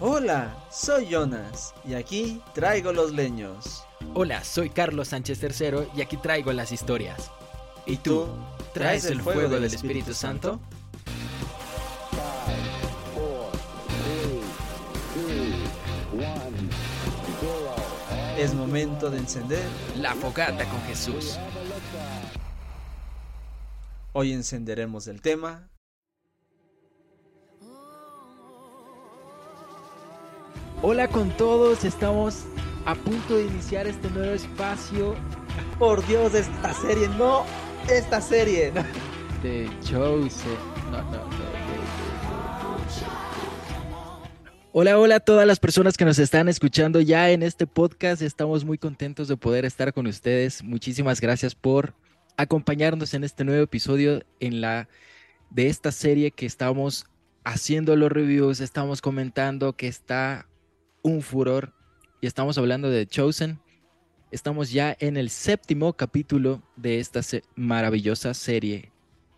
Hola, soy Jonas y aquí traigo los leños. Hola, soy Carlos Sánchez III y aquí traigo las historias. ¿Y tú? ¿Traes el fuego del Espíritu Santo? Es momento de encender La fogata con Jesús. Hoy encenderemos el tema Hola con todos, estamos a punto de iniciar este nuevo espacio. Por Dios, esta serie, no, esta serie. De Chosen. No, no, no. Hola, hola a todas las personas que nos están escuchando ya en este podcast. Estamos muy contentos de poder estar con ustedes. Muchísimas gracias por acompañarnos en este nuevo episodio en la de esta serie que estamos haciendo los reviews, estamos comentando que está un furor y estamos hablando de Chosen. Estamos ya en el séptimo capítulo de esta maravillosa serie.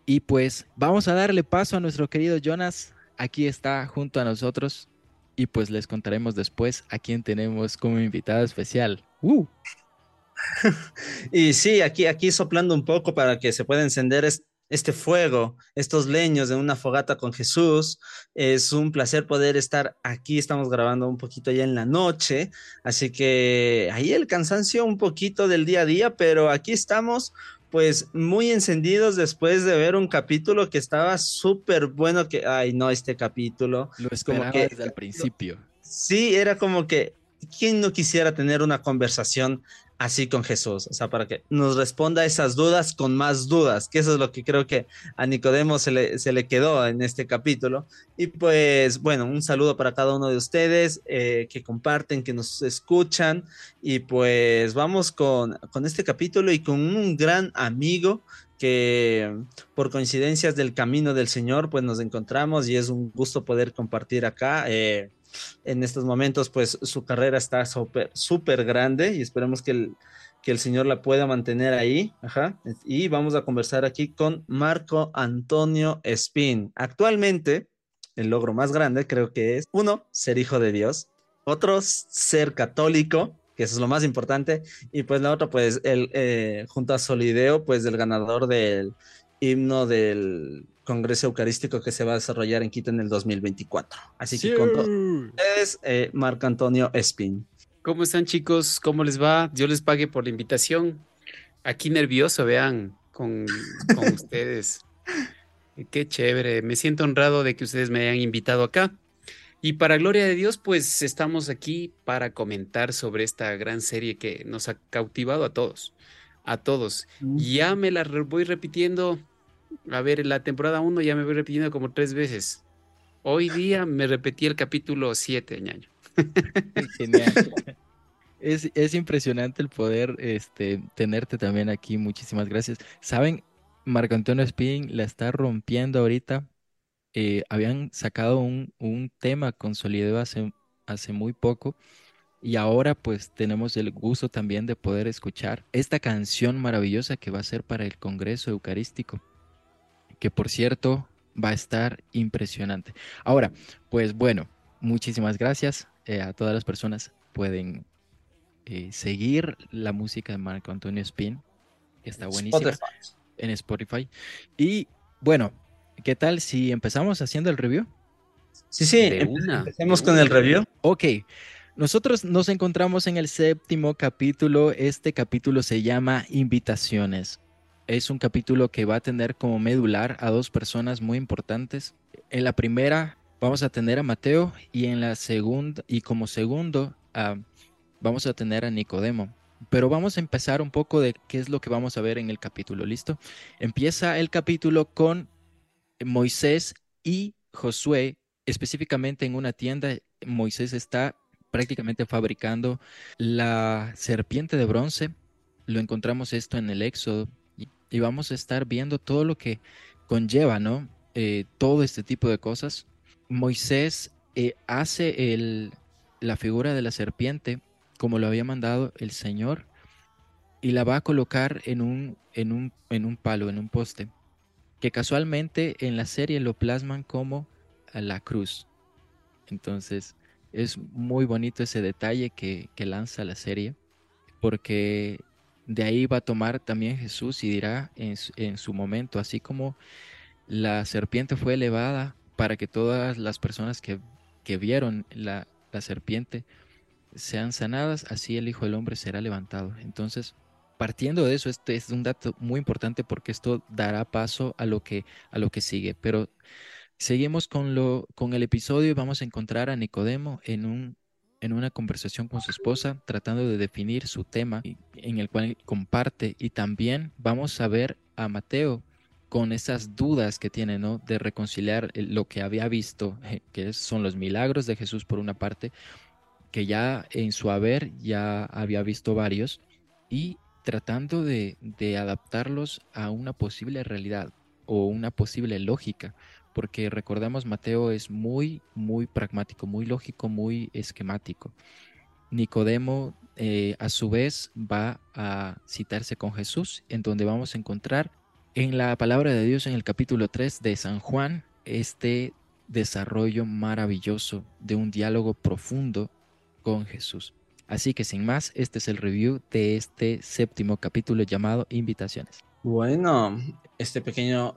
Y pues vamos a darle paso a nuestro querido Jonas. Aquí está junto a nosotros. Y pues les contaremos después a quién tenemos como invitado especial. ¡Uh! y sí, aquí, aquí soplando un poco para que se pueda encender este este fuego, estos leños de una fogata con Jesús. Es un placer poder estar aquí. Estamos grabando un poquito ya en la noche, así que ahí el cansancio un poquito del día a día, pero aquí estamos pues muy encendidos después de ver un capítulo que estaba súper bueno que, ay no, este capítulo. Lo esperaba como que, desde el principio. Sí, era como que, ¿quién no quisiera tener una conversación así con Jesús, o sea, para que nos responda esas dudas con más dudas, que eso es lo que creo que a Nicodemo se le, se le quedó en este capítulo. Y pues, bueno, un saludo para cada uno de ustedes eh, que comparten, que nos escuchan, y pues vamos con, con este capítulo y con un gran amigo que por coincidencias del camino del Señor, pues nos encontramos y es un gusto poder compartir acá. Eh, en estos momentos, pues su carrera está súper, súper grande y esperemos que el, que el Señor la pueda mantener ahí. Ajá. Y vamos a conversar aquí con Marco Antonio Espín. Actualmente, el logro más grande creo que es, uno, ser hijo de Dios, otro, ser católico, que eso es lo más importante, y pues la otra, pues, el, eh, junto a Solideo, pues, el ganador del himno del Congreso Eucarístico que se va a desarrollar en Quito en el 2024. Así que con todos ustedes, eh, Marco Antonio Espín. ¿Cómo están chicos? ¿Cómo les va? Yo les pague por la invitación. Aquí nervioso, vean, con, con ustedes. Qué chévere. Me siento honrado de que ustedes me hayan invitado acá. Y para gloria de Dios, pues estamos aquí para comentar sobre esta gran serie que nos ha cautivado a todos. A todos. Ya me la voy repitiendo a ver, la temporada 1 ya me voy repitiendo como tres veces. Hoy día me repetí el capítulo 7, ñaño. Genial. Es, es, impresionante el poder este, tenerte también aquí. Muchísimas gracias. Saben, Marco Antonio Spin la está rompiendo ahorita. Eh, habían sacado un, un tema consolidado hace, hace muy poco. Y ahora pues tenemos el gusto también de poder escuchar esta canción maravillosa que va a ser para el Congreso Eucarístico que por cierto va a estar impresionante. Ahora, pues bueno, muchísimas gracias eh, a todas las personas. Pueden eh, seguir la música de Marco Antonio Spin, que está buenísima en Spotify. Y bueno, ¿qué tal si empezamos haciendo el review? Sí, sí, empecemos con el review. Ok. Nosotros nos encontramos en el séptimo capítulo. Este capítulo se llama Invitaciones es un capítulo que va a tener como medular a dos personas muy importantes. En la primera vamos a tener a Mateo y en la segunda y como segundo vamos a tener a Nicodemo. Pero vamos a empezar un poco de qué es lo que vamos a ver en el capítulo, ¿listo? Empieza el capítulo con Moisés y Josué, específicamente en una tienda. Moisés está prácticamente fabricando la serpiente de bronce. Lo encontramos esto en el Éxodo y vamos a estar viendo todo lo que conlleva, ¿no? Eh, todo este tipo de cosas. Moisés eh, hace el, la figura de la serpiente como lo había mandado el Señor y la va a colocar en un, en un, en un palo, en un poste, que casualmente en la serie lo plasman como la cruz. Entonces, Es muy bonito ese detalle que, lanza la serie, porque de ahí va a tomar también Jesús y dirá en, su momento, así como la serpiente fue elevada para que todas las personas que, vieron la, la serpiente sean sanadas, así el Hijo del Hombre será levantado. Entonces, partiendo de eso, este es un dato muy importante porque esto dará paso a lo que, a lo que sigue. Pero seguimos con, lo, con el episodio y vamos a encontrar a Nicodemo en, un, en una conversación con su esposa, tratando de definir su tema en el cual comparte. Y también vamos a ver a Mateo con esas dudas que tiene, ¿no? De reconciliar lo que había visto, eh, que son los milagros de Jesús por una parte, que ya en su haber ya había visto varios y tratando de, adaptarlos a una posible realidad o una posible lógica, porque recordamos Mateo es muy, muy pragmático, muy lógico, muy esquemático. Nicodemo eh, a su vez va a citarse con Jesús, en donde vamos a encontrar en la palabra de Dios en el capítulo 3 de San Juan este desarrollo maravilloso de un diálogo profundo con Jesús. Así que sin más, este es el review de este séptimo capítulo llamado Invitaciones. Bueno, este pequeño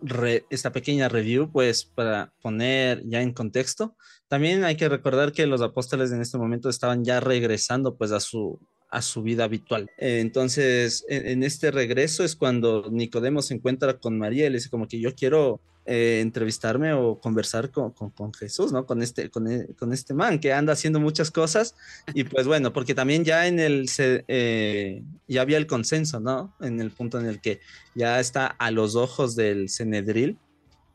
esta pequeña review, pues para poner ya en contexto, también hay que recordar que los apóstoles en este momento estaban ya regresando pues a su a su vida habitual. entonces, en, este regreso es cuando Nicodemo se encuentra con María y le dice como que yo quiero eh, entrevistarme o conversar con, con, Jesús, ¿no? Con este, con, e, con, este man que anda haciendo muchas cosas y pues bueno, porque también ya en el, eh, ya había el consenso, ¿no? En el punto en el que ya está a los ojos del Cenedril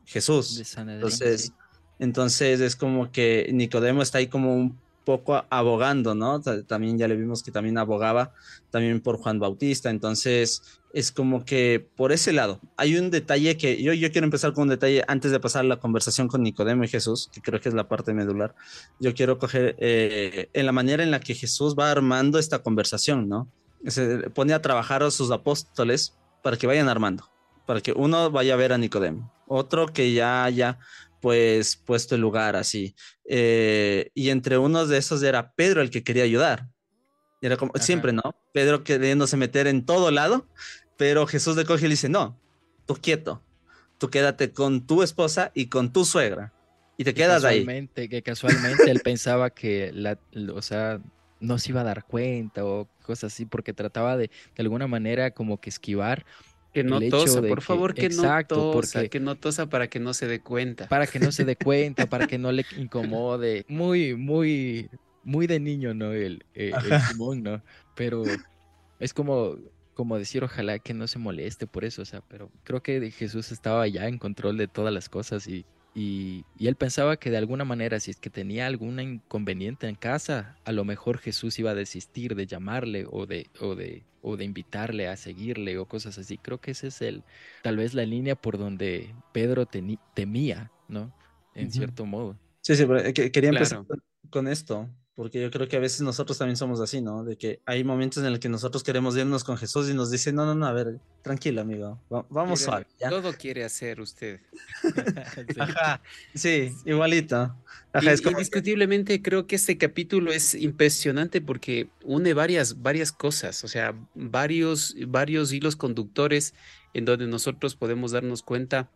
Jesús. entonces, entonces es como que Nicodemo está ahí como un poco abogando, ¿no? También ya le vimos que también abogaba también por Juan Bautista, entonces es como que por ese lado hay un detalle que yo, yo quiero empezar con un detalle antes de pasar la conversación con Nicodemo y Jesús, que creo que es la parte medular. Yo quiero coger eh, en la manera en la que Jesús va armando esta conversación, ¿no? Se pone a trabajar a sus apóstoles para que vayan armando, para que uno vaya a ver a Nicodemo, otro que ya haya pues puesto el lugar así. Eh, y entre unos de esos era Pedro el que quería ayudar. Era como siempre, ¿no? Pedro queriéndose meter en todo lado, pero Jesús le coge y le dice, no, tú quieto, tú quédate con tu esposa y con tu suegra. Y te quedas ahí. Que casualmente él pensaba que, la, o sea, no se iba a dar cuenta o cosas así, porque trataba de, de alguna manera, como que esquivar que no tosa, por favor, que no tosa, que no tosa para que no se dé cuenta. Para que no se dé cuenta, para que no le incomode. Muy, muy, muy de niño, ¿no? El, eh, el, Simón, ¿no? Pero es como, como decir, ojalá que no se moleste por eso, o sea, pero creo que Jesús estaba ya en control de todas las cosas y y, él pensaba que de alguna manera, si es que tenía algún inconveniente en casa, a lo mejor Jesús iba a desistir de llamarle o de, o de, o de invitarle a seguirle o cosas así. Creo que ese es el, tal vez la línea por donde Pedro temía, ¿no? En cierto modo. Sí, sí, pero eh, quería empezar con esto porque yo creo que a veces nosotros también somos así, ¿no? De que hay momentos en los que nosotros queremos irnos con Jesús y nos dice, no, no, no, a ver, tranquilo, amigo, vamos suave. Todo quiere hacer usted. sí. Ajá, sí, igualito. Ajá, indiscutiblemente creo que este capítulo es impresionante porque une varias, varias cosas, o sea, varios, varios hilos conductores en donde nosotros podemos darnos cuenta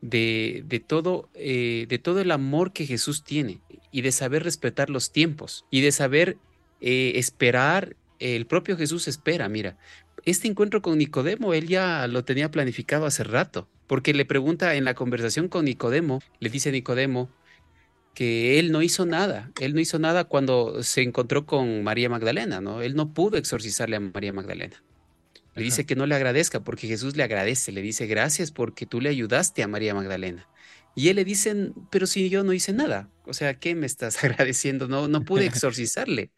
de, todo, eh, de todo el amor que Jesús tiene y de saber respetar los tiempos y de saber eh, esperar. El propio Jesús espera, mira, este encuentro con Nicodemo, él ya lo tenía planificado hace rato, porque le pregunta en la conversación con Nicodemo, le dice Nicodemo que él no hizo nada, él no hizo nada cuando se encontró con María Magdalena, ¿no? Él no pudo exorcizarle a María Magdalena. Le dice que no le agradezca porque Jesús le agradece, le dice gracias porque tú le ayudaste a María Magdalena. Y él le dice, pero si yo no hice nada, o sea, ¿qué me estás agradeciendo? No, no pude exorcizarle.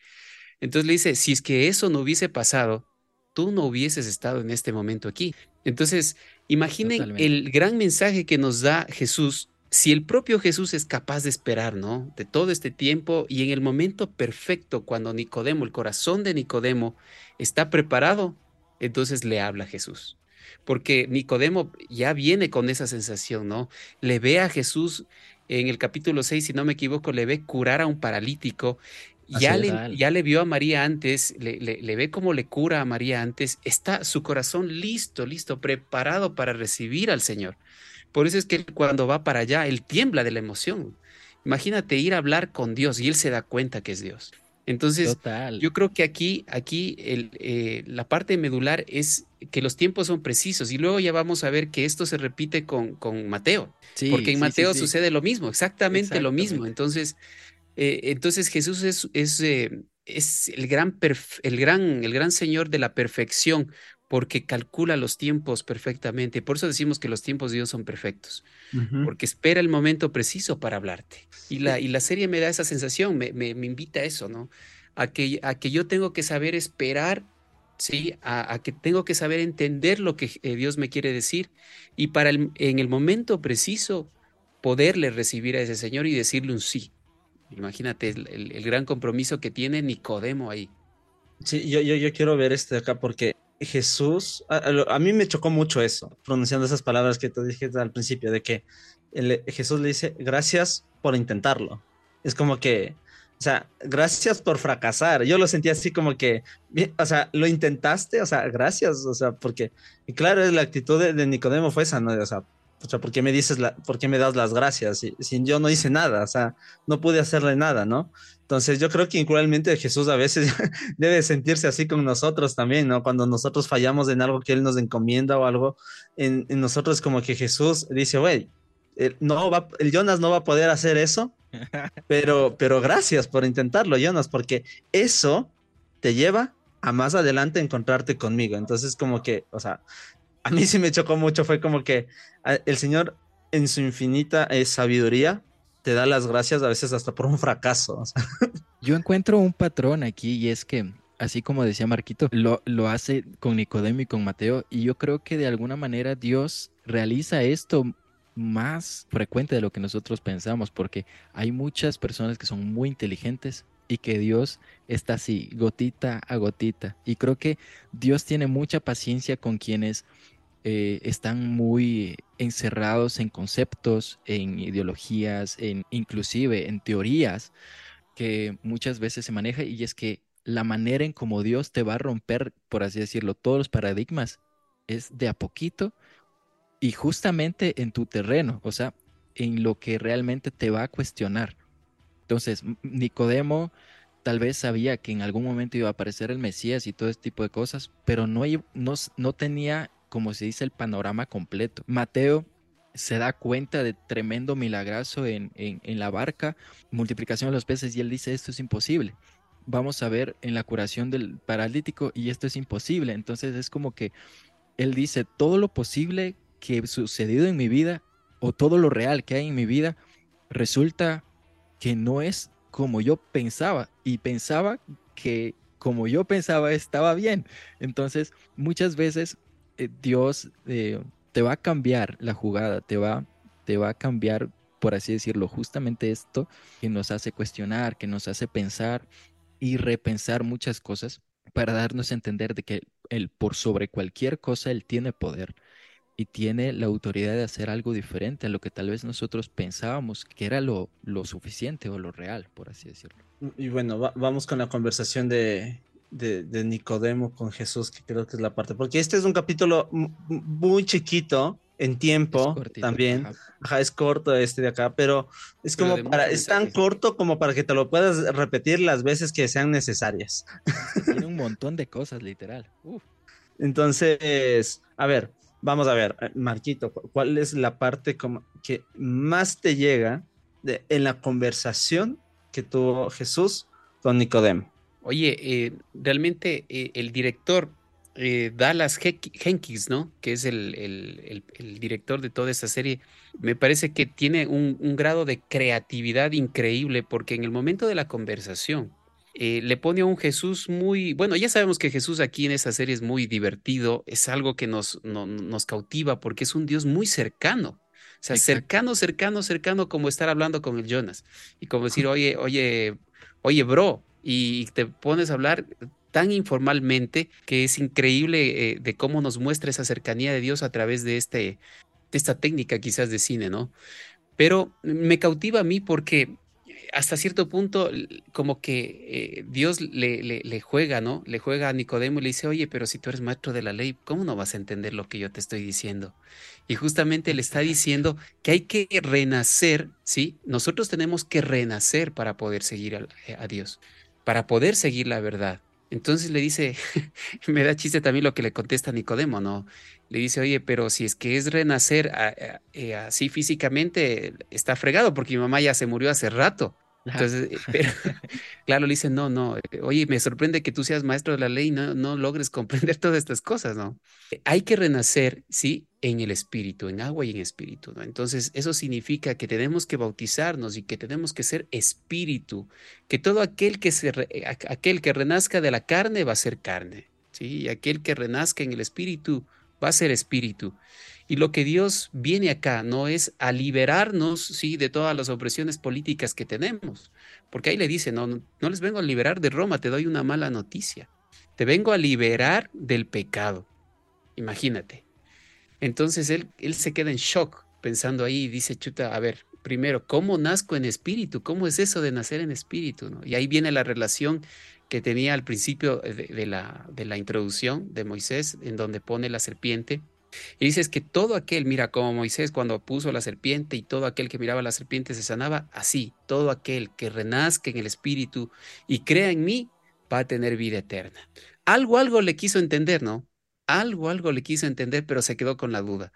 Entonces le dice, si es que eso no hubiese pasado, tú no hubieses estado en este momento aquí. Entonces, imaginen el gran mensaje que nos da Jesús si el propio Jesús es capaz de esperar, ¿no? De todo este tiempo y en el momento perfecto, cuando Nicodemo, el corazón de Nicodemo, está preparado entonces le habla Jesús. Porque Nicodemo ya viene con esa sensación, ¿no? Le ve a Jesús en el capítulo 6, si no me equivoco, le ve curar a un paralítico. Ya le, ya le, vio a María antes, le, le, ve cómo le cura a María antes, está su corazón listo, listo, preparado para recibir al Señor. Por eso es que cuando va para allá, él tiembla de la emoción. Imagínate ir a hablar con Dios y él se da cuenta que es Dios. Entonces, yo creo que aquí, aquí el, eh, la parte medular es que los tiempos son precisos y luego ya vamos a ver que esto se repite con, con Mateo, porque en Mateo sucede lo mismo, exactamente, lo mismo. Entonces, eh, entonces Jesús es, es, eh, es el, gran el, gran, el gran Señor de la perfección, porque calcula los tiempos perfectamente. Por eso decimos que los tiempos de Dios son perfectos, porque espera el momento preciso para hablarte. Y la, y la serie me da esa sensación, me, me, invita a eso, ¿no? A que, a que yo tengo que saber esperar, ¿sí? A, que tengo que saber entender lo que eh, Dios me quiere decir y para en el momento preciso poderle recibir a ese Señor y decirle un sí. Imagínate el, el, gran compromiso que tiene Nicodemo ahí. Sí, yo, yo, yo quiero ver este acá porque Jesús, a, mí me chocó mucho eso, pronunciando esas palabras que te dije al principio, de que Jesús le dice, gracias por intentarlo. Es como que, o sea, gracias por fracasar. Yo lo sentí así como que, o sea, lo intentaste, o sea, gracias, o sea, porque, y claro, la actitud de, de Nicodemo fue esa, ¿no? O sea, o sea, ¿por qué me dices, la, por qué me das las gracias? Si, yo no hice nada, o sea, no pude hacerle nada, ¿no? Entonces yo creo que increíblemente Jesús a veces debe sentirse así con nosotros también, ¿no? Cuando nosotros fallamos en algo que Él nos encomienda o algo, en, en nosotros como que Jesús dice, güey, no va, el Jonas no va a poder hacer eso, pero, pero gracias por intentarlo, Jonas, porque eso te lleva a más adelante encontrarte conmigo. Entonces como que, o sea, a mí sí me chocó mucho, fue como que el Señor en su infinita eh, sabiduría te da las gracias a veces hasta por un fracaso. Yo encuentro un patrón aquí y es que, así como decía Marquito, lo, lo hace con Nicodemo y con Mateo y yo creo que de alguna manera Dios realiza esto más frecuente de lo que nosotros pensamos, porque hay muchas personas que son muy inteligentes y que Dios está así, gotita a gotita. Y creo que Dios tiene mucha paciencia con quienes eh, están muy encerrados en conceptos, en ideologías, en inclusive en teorías que muchas veces se maneja y es que la manera en como Dios te va a romper, por así decirlo, todos los paradigmas es de a poquito y justamente en tu terreno, o sea, en lo que realmente te va a cuestionar. Entonces, Nicodemo tal vez sabía que en algún momento iba a aparecer el Mesías y todo este tipo de cosas, pero no, no, no tenía como se dice, el panorama completo. Mateo se da cuenta de tremendo milagroso en, en, la barca, multiplicación de los peces, y él dice, esto es imposible. Vamos a ver en la curación del paralítico y esto es imposible. Entonces es como que él dice, todo lo posible que ha sucedido en mi vida o todo lo real que hay en mi vida resulta que no es como yo pensaba y pensaba que como yo pensaba estaba bien. Entonces muchas veces eh, Dios eh, te va a cambiar la jugada, te va, te va a cambiar, por así decirlo, justamente esto que nos hace cuestionar, que nos hace pensar y repensar muchas cosas para darnos a entender de que él, por sobre cualquier cosa, Él tiene poder y tiene la autoridad de hacer algo diferente a lo que tal vez nosotros pensábamos que era lo, lo suficiente o lo real, por así decirlo. Y bueno, vamos con la conversación de, de, Nicodemo con Jesús, que creo que es la parte, porque este es un capítulo muy chiquito en tiempo también. Ajá. es corto este de acá, pero es como para, es tan corto como para que te lo puedas repetir las veces que sean necesarias. Tiene un montón de cosas, literal. Entonces, a ver, vamos a ver, Marquito, ¿cuál es la parte como que más te llega de, en la conversación que tuvo Jesús con Nicodemo? Oye, eh, realmente eh, el director eh, Dallas Jenkins, ¿no? Que es el, director de toda esta serie, me parece que tiene un, grado de creatividad increíble porque en el momento de la conversación le pone a un Jesús muy, bueno, ya sabemos que Jesús aquí en esta serie es muy divertido, es algo que nos, nos cautiva porque es un Dios muy cercano. O sea, cercano, cercano, cercano, como estar hablando con el Jonas. Y como decir, oye, oye, oye, bro, y te pones a hablar tan informalmente que es increíble eh, de cómo nos muestra esa cercanía de Dios a través de, este, de esta técnica quizás de cine, ¿no? Pero me cautiva a mí porque hasta cierto punto, como que eh, Dios le, le, juega, ¿no? Le juega a Nicodemo y le dice, oye, pero si tú eres maestro de la ley, ¿cómo no vas a entender lo que yo te estoy diciendo? Y justamente le está diciendo que hay que renacer, ¿sí? Nosotros tenemos que renacer para poder seguir a, a Dios, para poder seguir la verdad. Entonces le dice, me da chiste también lo que le contesta Nicodemo, ¿no? Le dice, oye, pero si es que es renacer eh, así físicamente, está fregado porque mi mamá ya se murió hace rato. Entonces, eh, claro, le dice, no, no, eh, oye, me sorprende que tú seas maestro de la ley y no, logres comprender todas estas cosas, ¿no? Hay que renacer, sí, en el espíritu, en agua y en espíritu, ¿no? Entonces, eso significa que tenemos que bautizarnos y que tenemos que ser espíritu, que todo aquel que, se, aquel que renazca de la carne va a ser carne, ¿sí? Y aquel que renazca en el espíritu va a ser espíritu. Y lo que Dios viene acá no es a liberarnos, sí, de todas las opresiones políticas que tenemos, porque ahí le dice, no, no, les vengo a liberar de Roma, te doy una mala noticia. Te vengo a liberar del pecado. Imagínate. Entonces él, él se queda en shock pensando ahí y dice, chuta, a ver, primero, ¿cómo nazco en espíritu? ¿Cómo es eso de nacer en espíritu? ¿no? Y ahí viene la relación que tenía al principio de, la, de la introducción de Moisés, en donde pone la serpiente y dices que todo aquel, mira, como Moisés cuando puso la serpiente y todo aquel que miraba la serpiente se sanaba, así, todo aquel que renazca en el Espíritu y crea en mí, va a tener vida eterna. Algo, algo le quiso entender, ¿no? Algo, algo le quiso entender, pero se quedó con la duda.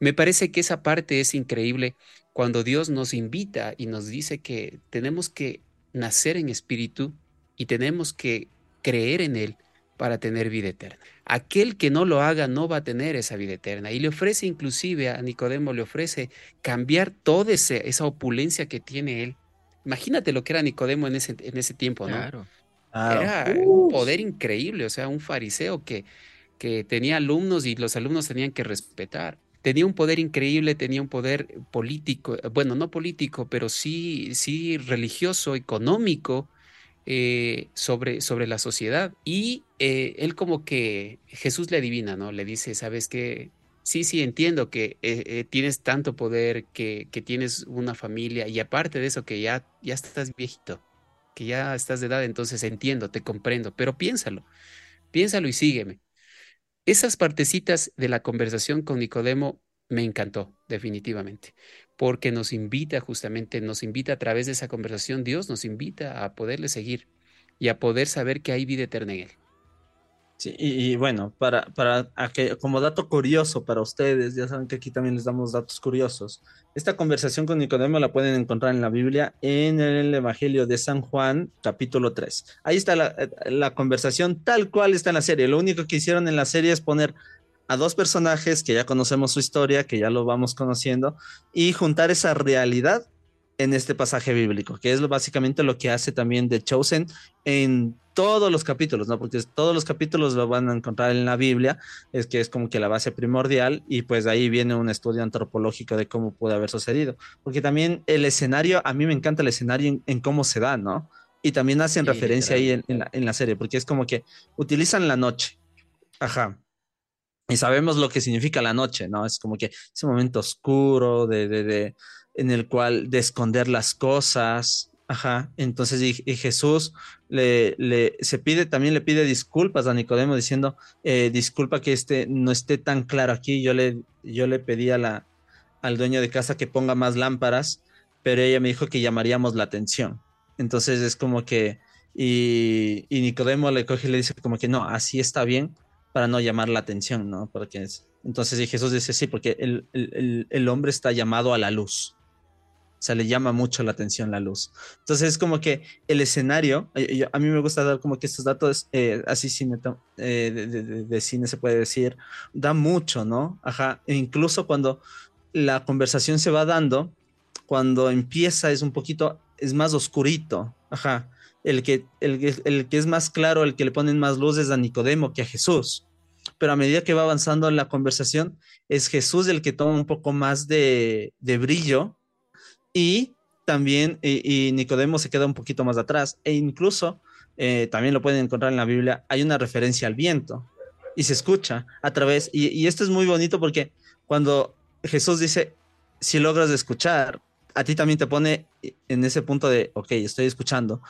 Me parece que esa parte es increíble cuando Dios nos invita y nos dice que tenemos que nacer en espíritu y tenemos que creer en Él para tener vida eterna. Aquel que no lo haga no va a tener esa vida eterna. Y le ofrece inclusive a Nicodemo, le ofrece cambiar toda esa opulencia que tiene él. Imagínate lo que era Nicodemo en ese, en ese tiempo, ¿no? Claro. Era un poder increíble, o sea, un fariseo que, que tenía alumnos y los alumnos tenían que respetar. Tenía un poder increíble, tenía un poder político, bueno, no político, pero sí, sí religioso, económico, eh, sobre, sobre la sociedad. Y eh, él como que Jesús le adivina, ¿no? Le dice, ¿sabes qué? Sí, sí, entiendo que eh, tienes tanto poder, que, que, tienes una familia y aparte de eso que ya, ya estás viejito, que ya estás de edad, entonces entiendo, te comprendo, pero piénsalo, piénsalo y sígueme. Esas partecitas de la conversación con Nicodemo me encantó, definitivamente, porque nos invita justamente, nos invita a través de esa conversación, Dios nos invita a poderle seguir y a poder saber que hay vida eterna en Él. Sí, y, bueno, para, para como dato curioso para ustedes, ya saben que aquí también les damos datos curiosos. Esta conversación con Nicodemo la pueden encontrar en la Biblia, en el Evangelio de San Juan, capítulo 3. Ahí está la, la conversación tal cual está en la serie. Lo único que hicieron en la serie es poner a dos personajes que ya conocemos su historia, que ya lo vamos conociendo, y juntar esa realidad en este pasaje bíblico, que es básicamente lo que hace también The Chosen en todos los capítulos, ¿no? Porque todos los capítulos lo van a encontrar en la Biblia, es que es como que la base primordial y pues ahí viene un estudio antropológico de cómo pudo haber sucedido, porque también el escenario, a mí me encanta el escenario en, cómo se da, ¿no? Y también hacen referencia ahí en, la, en la serie, porque es como que utilizan la noche, ajá, y sabemos lo que significa la noche, ¿no? Es como que ese momento oscuro de, de, de en el cual de esconder las cosas, ajá. Entonces, y, Jesús le, le, se pide, también le pide disculpas a Nicodemo diciendo, eh, disculpa que este no esté tan claro aquí, yo le, yo le pedí a la, al dueño de casa que ponga más lámparas, pero ella me dijo que llamaríamos la atención. Entonces es como que, y, y Nicodemo le coge y le dice como que no, así está bien, para no llamar la atención, ¿no? Porque entonces Jesús dice, sí, porque el, el, el, hombre está llamado a la luz. O sea, le llama mucho la atención la luz. Entonces es como que el escenario, eh, a mí me gusta dar como que estos datos, eh, así cine, eh, de, de, cine se puede decir, da mucho, ¿no? Ajá, e incluso cuando la conversación se va dando, cuando empieza es un poquito, es más oscurito, ajá el que, el, el que es más claro, el que le ponen más luces a Nicodemo que a Jesús. Pero a medida que va avanzando en la conversación, es Jesús el que toma un poco más de, de brillo y también y, Nicodemo se queda un poquito más atrás. E incluso, eh, también lo pueden encontrar en la Biblia, hay una referencia al viento y se escucha a través, y, y esto es muy bonito porque cuando Jesús dice, si logras escuchar, a ti también te pone en ese punto de, ok, estoy escuchando.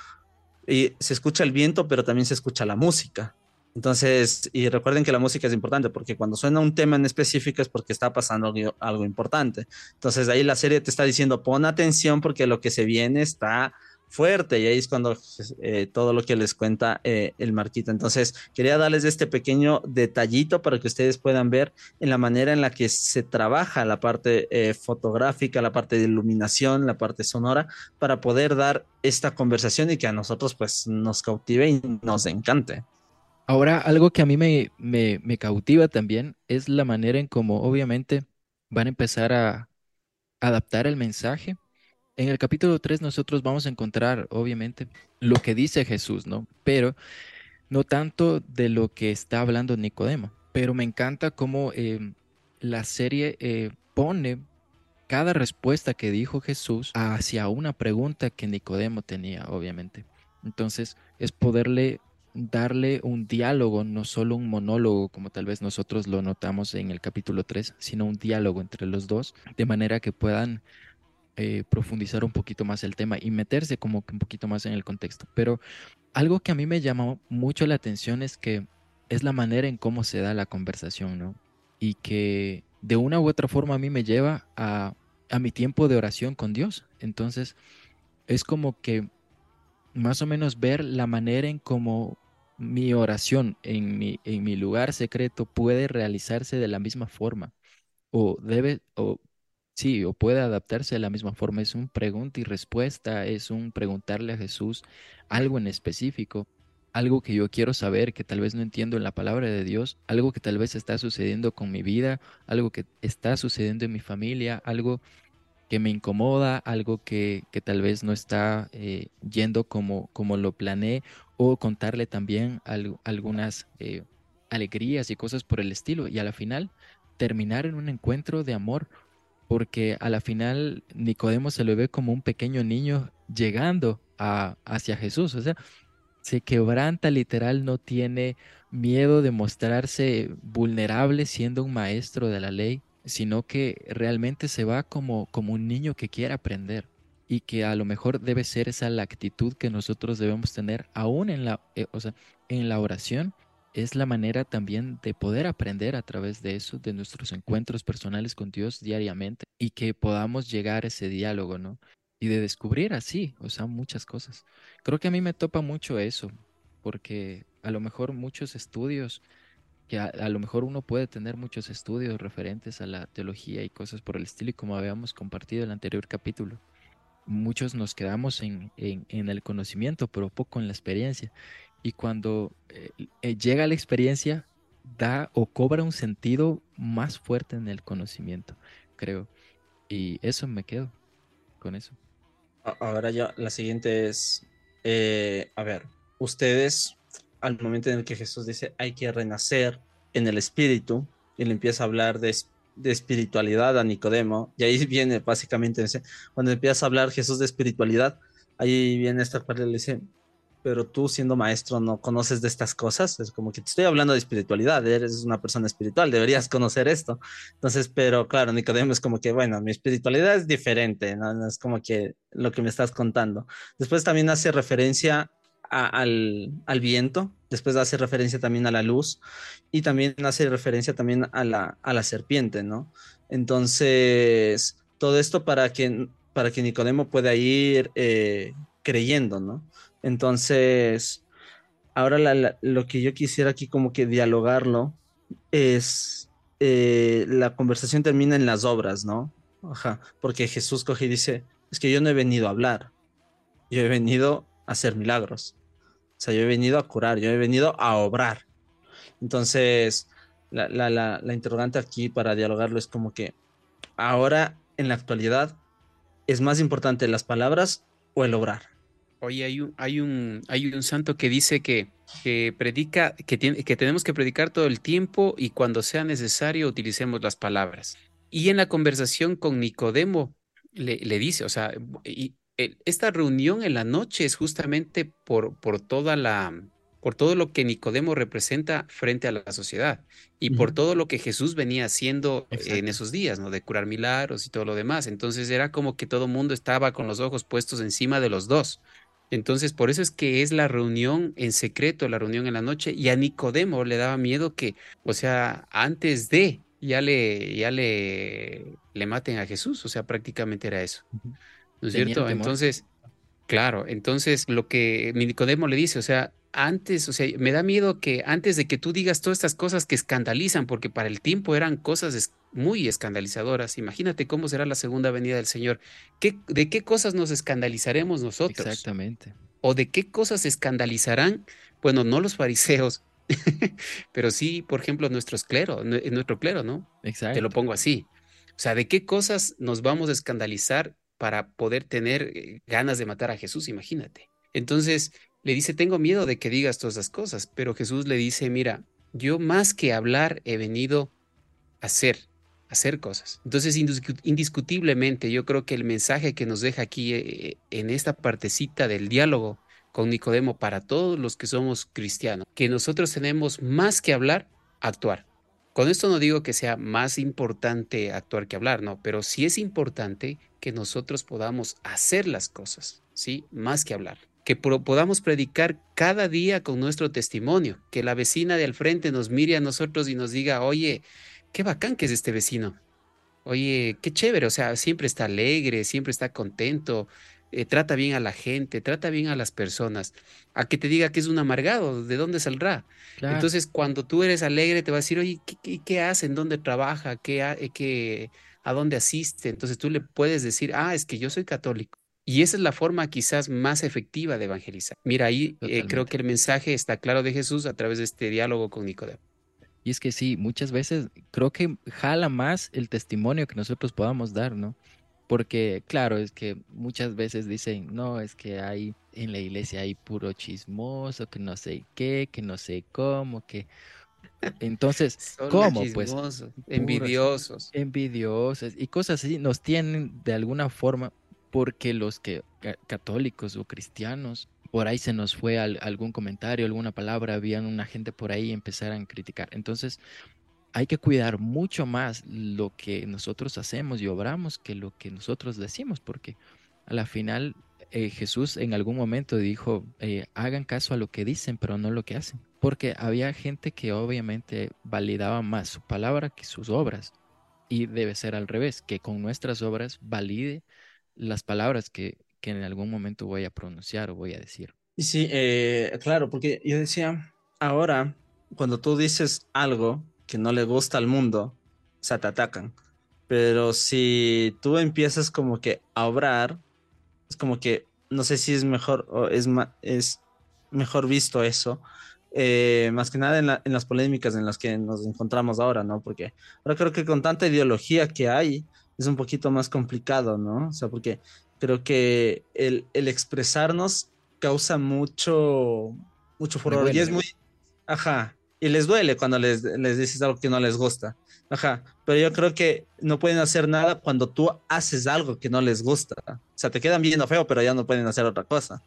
Y se escucha el viento, pero también se escucha la música. Entonces, y recuerden que la música es importante porque cuando suena un tema en específico es porque está pasando algo, algo importante. Entonces, ahí la serie te está diciendo, pon atención porque lo que se viene está fuerte y ahí es cuando eh, todo lo que les cuenta eh, el Marquito. Entonces, quería darles este pequeño detallito para que ustedes puedan ver en la manera en la que se trabaja la parte eh, fotográfica, la parte de iluminación, la parte sonora, para poder dar esta conversación y que a nosotros pues nos cautive y nos encante. Ahora, algo que a mí me, me, me cautiva también es la manera en cómo obviamente van a empezar a adaptar el mensaje en el capítulo 3 nosotros vamos a encontrar, obviamente, lo que dice Jesús, ¿no? Pero no tanto de lo que está hablando Nicodemo. Pero me encanta cómo em, la serie eh, pone cada respuesta que dijo Jesús hacia una pregunta que Nicodemo tenía, obviamente. Entonces, es poderle darle un diálogo, no solo un monólogo, como tal vez nosotros lo notamos en el capítulo 3, sino un diálogo entre los dos, de manera que puedan eh, profundizar un poquito más el tema y meterse como que un poquito más en el contexto. Pero algo que a mí me llamó mucho la atención es que es la manera en cómo se da la conversación, ¿no? Y que de una u otra forma a mí me lleva a, a mi tiempo de oración con Dios. Entonces, es como que más o menos ver la manera en cómo mi oración en mi, en mi lugar secreto puede realizarse de la misma forma o debe o Sí, o puede adaptarse de la misma forma. Es un pregunta y respuesta, es un preguntarle a Jesús algo en específico, algo que yo quiero saber, que tal vez no entiendo en la palabra de Dios, algo que tal vez está sucediendo con mi vida, algo que está sucediendo en mi familia, algo que me incomoda, algo que, que tal vez no está eh, yendo como, como lo planeé, o contarle también algunas eh, alegrías y cosas por el estilo. Y a la final, terminar en un encuentro de amor porque a la final Nicodemo se lo ve como un pequeño niño llegando a, hacia Jesús, o sea, se quebranta literal, no tiene miedo de mostrarse vulnerable siendo un maestro de la ley, sino que realmente se va como, como un niño que quiere aprender y que a lo mejor debe ser esa la actitud que nosotros debemos tener aún en la, eh, o sea, en la oración es la manera también de poder aprender a través de eso, de nuestros encuentros personales con Dios diariamente y que podamos llegar a ese diálogo, ¿no? Y de descubrir así, o sea, muchas cosas. Creo que a mí me topa mucho eso, porque a lo mejor muchos estudios, que a, lo mejor uno puede tener muchos estudios referentes a la teología y cosas por el estilo, y como habíamos compartido en el anterior capítulo, muchos nos quedamos en, en el conocimiento, pero poco en la experiencia y cuando eh, eh, llega la experiencia, da o cobra un sentido más fuerte en el conocimiento, creo. Y eso me quedo con eso. Ahora ya, la siguiente es, eh, a ver, ustedes, al momento en el que Jesús dice hay que renacer en el espíritu, y le empieza a hablar de, de espiritualidad a Nicodemo, y ahí viene básicamente, cuando empieza a hablar Jesús de espiritualidad, ahí viene esta parte, le dice, pero tú siendo maestro no conoces de estas cosas, es como que te estoy hablando de espiritualidad, eres una persona espiritual, deberías conocer esto. Entonces, pero claro, Nicodemo es como que, bueno, mi espiritualidad es diferente, ¿no? es como que lo que me estás contando. Después también hace referencia al, al, viento, después hace referencia también a la luz y también hace referencia también a la, a la serpiente, ¿no? Entonces, todo esto para que, para que Nicodemo pueda ir eh, creyendo, ¿no? Entonces, ahora lo que yo quisiera aquí como que dialogarlo es, eh, la conversación termina en las obras, ¿no? Ajá, porque Jesús coge y dice, es que yo no he venido a hablar, yo he venido a hacer milagros, o sea, yo he venido a curar, yo he venido a obrar. Entonces, la, la interrogante aquí para dialogarlo es como que ahora, en la actualidad, es más importante las palabras o el obrar. Oye, hay un, hay un, hay un santo que dice que, que predica, que, tiene, que tenemos que predicar todo el tiempo y cuando sea necesario utilicemos las palabras. Y en la conversación con Nicodemo le, le dice, o sea, y, esta reunión en la noche es justamente por, por toda la, por todo lo que Nicodemo representa frente a la sociedad y por todo lo que Jesús venía haciendo en esos días, ¿no? De curar milagros y todo lo demás. Entonces era como que todo el mundo estaba con los ojos puestos encima de los dos. Entonces, por eso es que es la reunión en secreto, la reunión en la noche, y a Nicodemo le daba miedo que, o sea, antes de ya le, ya le, le maten a Jesús, o sea, prácticamente era eso. ¿No es cierto? Entonces, claro, entonces lo que Nicodemo le dice, o sea, antes, o sea, me da miedo que antes de que tú digas todas estas cosas que escandalizan, porque para el tiempo eran cosas muy escandalizadoras, imagínate cómo será la segunda venida del Señor. ¿Qué, ¿De qué cosas nos escandalizaremos nosotros? Exactamente. ¿O de qué cosas escandalizarán? Bueno, no los fariseos, pero sí, por ejemplo, nuestros clero, nuestro clero, ¿no? Exacto. Te lo pongo así. O sea, ¿de qué cosas nos vamos a escandalizar para poder tener eh, ganas de matar a Jesús? Imagínate. Entonces, le dice, tengo miedo de que digas todas esas cosas, pero Jesús le dice, mira, yo más que hablar he venido a hacer, a hacer cosas. Entonces, indiscutiblemente, yo creo que el mensaje que nos deja aquí eh, en esta partecita del diálogo con Nicodemo para todos los que somos cristianos, que nosotros tenemos más que hablar, actuar. Con esto no digo que sea más importante actuar que hablar, no, pero sí es importante que nosotros podamos hacer las cosas, ¿sí? Más que hablar que podamos predicar cada día con nuestro testimonio, que la vecina de al frente nos mire a nosotros y nos diga, oye, qué bacán que es este vecino, oye, qué chévere, o sea, siempre está alegre, siempre está contento, eh, trata bien a la gente, trata bien a las personas, a que te diga que es un amargado, ¿de dónde saldrá? Entonces, cuando tú eres alegre, te va a decir, oye, ¿qué, qué, hace? ¿En dónde trabaja? ¿Qué, qué, ¿A dónde asiste? Entonces tú le puedes decir, ah, es que yo soy católico. Y esa es la forma quizás más efectiva de evangelizar. Mira, ahí eh, creo que el mensaje está claro de Jesús a través de este diálogo con Nicodemo. Y es que sí, muchas veces creo que jala más el testimonio que nosotros podamos dar, ¿no? Porque claro, es que muchas veces dicen, no, es que hay en la iglesia hay puro chismoso, que no sé qué, que no sé cómo, que... Entonces, ¿cómo? Pues envidiosos. Envidiosos y cosas así nos tienen de alguna forma porque los que católicos o cristianos por ahí se nos fue algún comentario, alguna palabra, habían una gente por ahí y empezaran a criticar. Entonces, hay que cuidar mucho más lo que nosotros hacemos y obramos que lo que nosotros decimos, porque a la final eh, Jesús en algún momento dijo, eh, hagan caso a lo que dicen, pero no lo que hacen, porque había gente que obviamente validaba más su palabra que sus obras, y debe ser al revés, que con nuestras obras valide las palabras que, que en algún momento voy a pronunciar o voy a decir. Sí, eh, claro, porque yo decía, ahora, cuando tú dices algo que no le gusta al mundo, o sea, te atacan. Pero si tú empiezas como que a obrar, es como que, no sé si es mejor o es, es mejor visto eso, eh, más que nada en, en, las polémicas en las que nos encontramos ahora, ¿no? Porque ahora creo que con tanta ideología que hay, es un poquito más complicado, ¿no? O sea, porque creo que el, expresarnos causa mucho, mucho furor y es muy, ajá, y les duele cuando les, les dices algo que no les gusta, ajá, pero yo creo que no pueden hacer nada cuando tú haces algo que no les gusta, o sea, te quedan viendo feo, pero ya no pueden hacer otra cosa,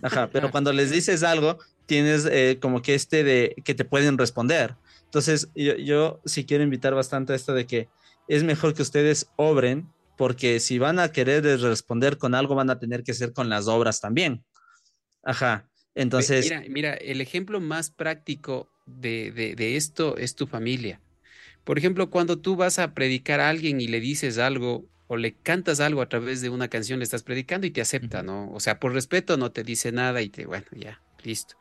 ajá, pero cuando les dices algo, tienes eh, como que este de que te pueden responder. Entonces, yo, yo sí quiero invitar bastante a esto de que es mejor que ustedes obren, porque si van a querer responder con algo, van a tener que ser con las obras también. Ajá. Entonces. Mira, mira el ejemplo más práctico de, de, esto es tu familia. Por ejemplo, cuando tú vas a predicar a alguien y le dices algo o le cantas algo a través de una canción, le estás predicando y te acepta, ¿no? O sea, por respeto no te dice nada y te, bueno, ya, listo.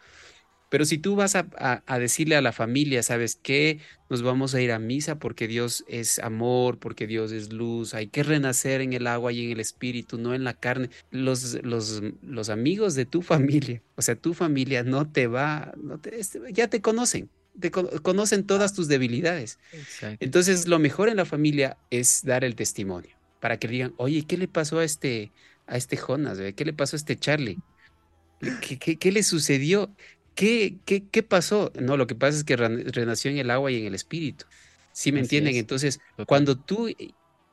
Pero si tú vas a, decirle a la familia, ¿sabes qué? Nos vamos a ir a misa porque Dios es amor, porque Dios es luz, hay que renacer en el agua y en el espíritu, no en la carne. Los, los, los amigos de tu familia, o sea, tu familia no te va, no te, este, ya te conocen, te conocen todas tus debilidades. Entonces, lo mejor en la familia es dar el testimonio, para que digan, oye, ¿qué le pasó a este, a este Jonas? ¿Qué le pasó a este Charlie? ¿Qué, qué, qué le sucedió? ¿Qué, qué, pasó? No, lo que pasa es que renació en el agua y en el espíritu. ¿Sí me entienden? Entonces, cuando tú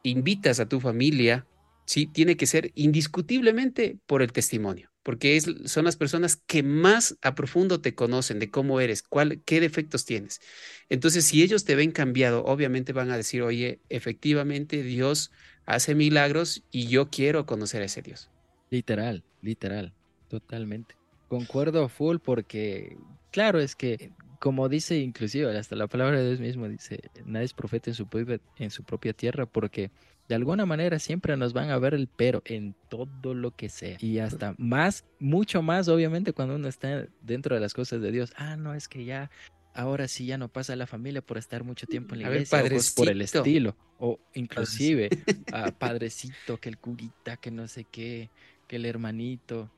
invitas a tu familia, sí, tiene que ser indiscutiblemente por el testimonio. porque es, son las personas que más a profundo te conocen de cómo eres, cuál, qué defectos tienes. Entonces, si ellos te ven cambiado, obviamente van a decir, oye, efectivamente Dios hace milagros y yo quiero conocer a ese Dios. Literal, literal, totalmente. Concuerdo full porque, claro, es que, como dice inclusive, hasta la palabra de Dios mismo dice, nadie es profeta en su, en su propia tierra porque de alguna manera siempre nos van a ver el pero en todo lo que sea. Y hasta más, mucho más, obviamente, cuando uno está dentro de las cosas de Dios. Ah, no, es que ya, ahora sí ya no pasa la familia por estar mucho tiempo en la iglesia o por el estilo. O inclusive, a padrecito, que el curita, que no sé qué, que el hermanito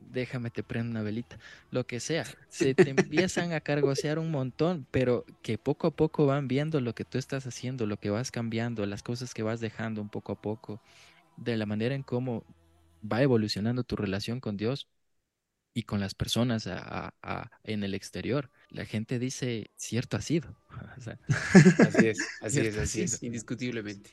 déjame te prendo una velita, lo que sea. Se te empiezan a cargosear un montón, pero que poco a poco van viendo lo que tú estás haciendo, lo que vas cambiando, las cosas que vas dejando un poco a poco, de la manera en cómo va evolucionando tu relación con Dios y con las personas en el exterior. La gente dice, cierto ha sido. así es, así es, así es, indiscutiblemente.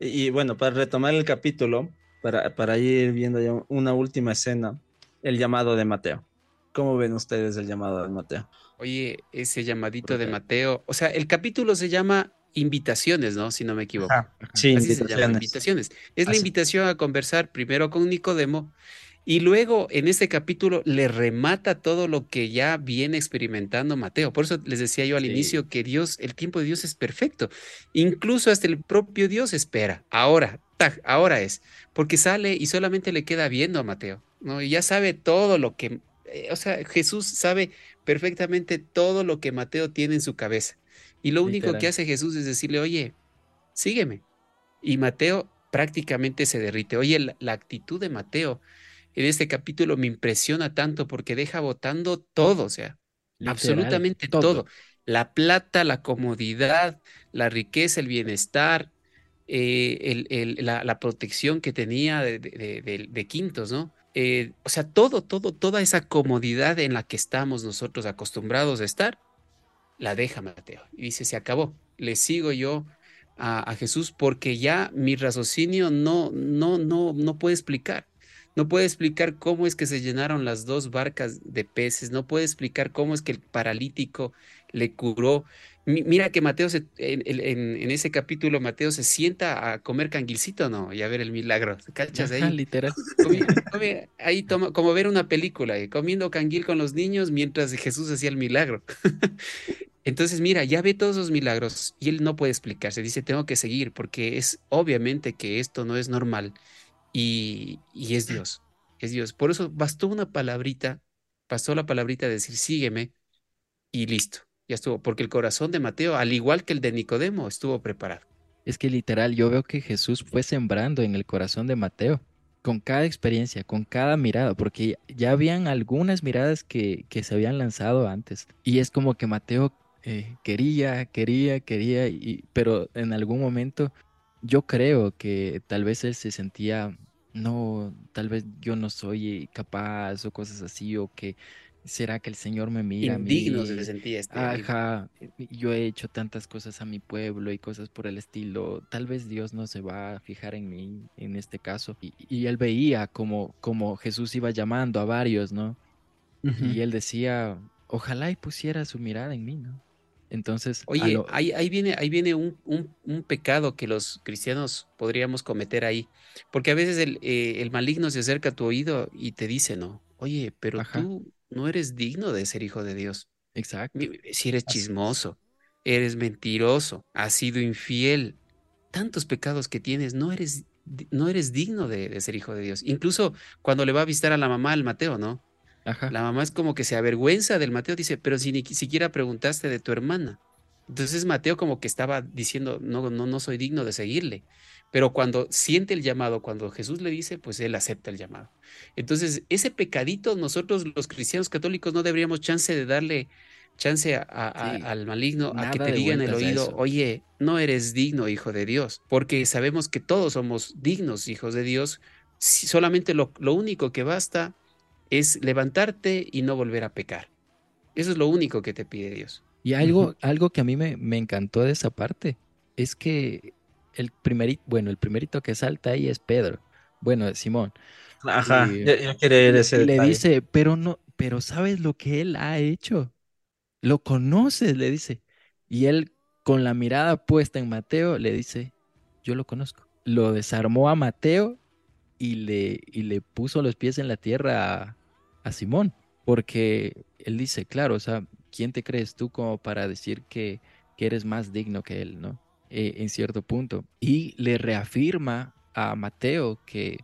Y, bueno, para retomar el capítulo, para, para ir viendo ya una última escena, el llamado de Mateo. ¿Cómo ven ustedes el llamado de Mateo? Oye, ese llamadito de Mateo, o sea, el capítulo se llama Invitaciones, ¿no? Si no me equivoco. Sí, invitaciones. invitaciones. Es la invitación a conversar primero con Nicodemo y luego en este capítulo le remata todo lo que ya viene experimentando Mateo. Por eso les decía yo al inicio que Dios, el tiempo de Dios es perfecto. Incluso hasta el propio Dios espera. Ahora, ahora es, porque sale y solamente le queda viendo a Mateo. ¿No? Y ya sabe todo lo que, eh, o sea, Jesús sabe perfectamente todo lo que Mateo tiene en su cabeza. Y lo único que hace Jesús es decirle, oye, sígueme. Y Mateo prácticamente se derrite. Oye, la, actitud de Mateo en este capítulo me impresiona tanto porque deja votando todo, o sea, absolutamente todo. La plata, la comodidad, la riqueza, el bienestar, eh, el, la, protección que tenía de, de Quintos, ¿no? Eh, o sea, todo, todo, toda esa comodidad en la que estamos nosotros acostumbrados a estar, la deja Mateo. Y dice, se acabó, le sigo yo a, Jesús porque ya mi raciocinio no, no, no, no puede explicar. No puede explicar cómo es que se llenaron las dos barcas de peces, no puede explicar cómo es que el paralítico le curó, Mira que Mateo, en, ese capítulo, Mateo se sienta a comer canguilcito, ¿no? Y a ver el milagro. ¿Cachas ahí? literal. ahí toma, como ver una película, eh, comiendo canguil con los niños mientras Jesús hacía el milagro. Entonces, mira, ya ve todos esos milagros y él no puede explicarse. Dice, tengo que seguir porque es obviamente que esto no es normal y, y es Dios. Es Dios. Por eso bastó una palabrita, bastó la palabrita de decir, sígueme y listo ya estuvo, porque el corazón de Mateo, al igual que el de Nicodemo, estuvo preparado. Es que literal, yo veo que Jesús fue sembrando en el corazón de Mateo, con cada experiencia, con cada mirada, porque ya habían algunas miradas que, que se habían lanzado antes. Y es como que Mateo eh, quería, quería, quería, y, pero en algún momento yo creo que tal vez él se sentía, no, tal vez yo no soy capaz o cosas así, o que ¿Será que el Señor me mira? Indigno a mí? se sentía este. Ajá, yo he hecho tantas cosas a mi pueblo y cosas por el estilo. Tal vez Dios no se va a fijar en mí en este caso. Y, él veía como, como Jesús iba llamando a varios, ¿no? Y él decía, ojalá y pusiera su mirada en mí, ¿no? Entonces. Oye, ahí, viene, ahí viene un, un, pecado que los cristianos podríamos cometer ahí. Porque a veces el, eh, el maligno se acerca a tu oído y te dice, ¿no? Oye, pero tú no eres digno de ser hijo de Dios. Exacto. Si eres chismoso, eres mentiroso, has sido infiel, tantos pecados que tienes, no eres, no eres digno de, ser hijo de Dios. Incluso cuando le va a visitar a la mamá al Mateo, ¿no? Ajá. La mamá es como que se avergüenza del Mateo, dice, pero si ni siquiera preguntaste de tu hermana. Entonces Mateo como que estaba diciendo, no, no, no soy digno de seguirle. Pero cuando siente el llamado, cuando Jesús le dice, pues él acepta el llamado. Entonces, ese pecadito, nosotros los cristianos católicos no deberíamos chance de darle chance al maligno a que te diga en el oído, oye, no eres digno, hijo de Dios, porque sabemos que todos somos dignos, hijos de Dios. solamente lo, lo único que basta es levantarte y no volver a pecar. Eso es lo único que te pide Dios. Y algo, algo que a mí me, me encantó de esa parte es que el primerito, bueno, el primerito que salta ahí es Pedro, bueno, Simón. Ajá, yo, ese y le dice, pero no, pero ¿sabes lo que él ha hecho? Lo conoces, le dice. Y él, con la mirada puesta en Mateo, le dice, yo lo conozco. Lo desarmó a Mateo y le, y le puso los pies en la tierra a, Simón, porque él dice, claro, o sea, ¿quién te crees tú como para decir que, que eres más digno que él, no? Eh, en cierto punto. Y le reafirma a Mateo que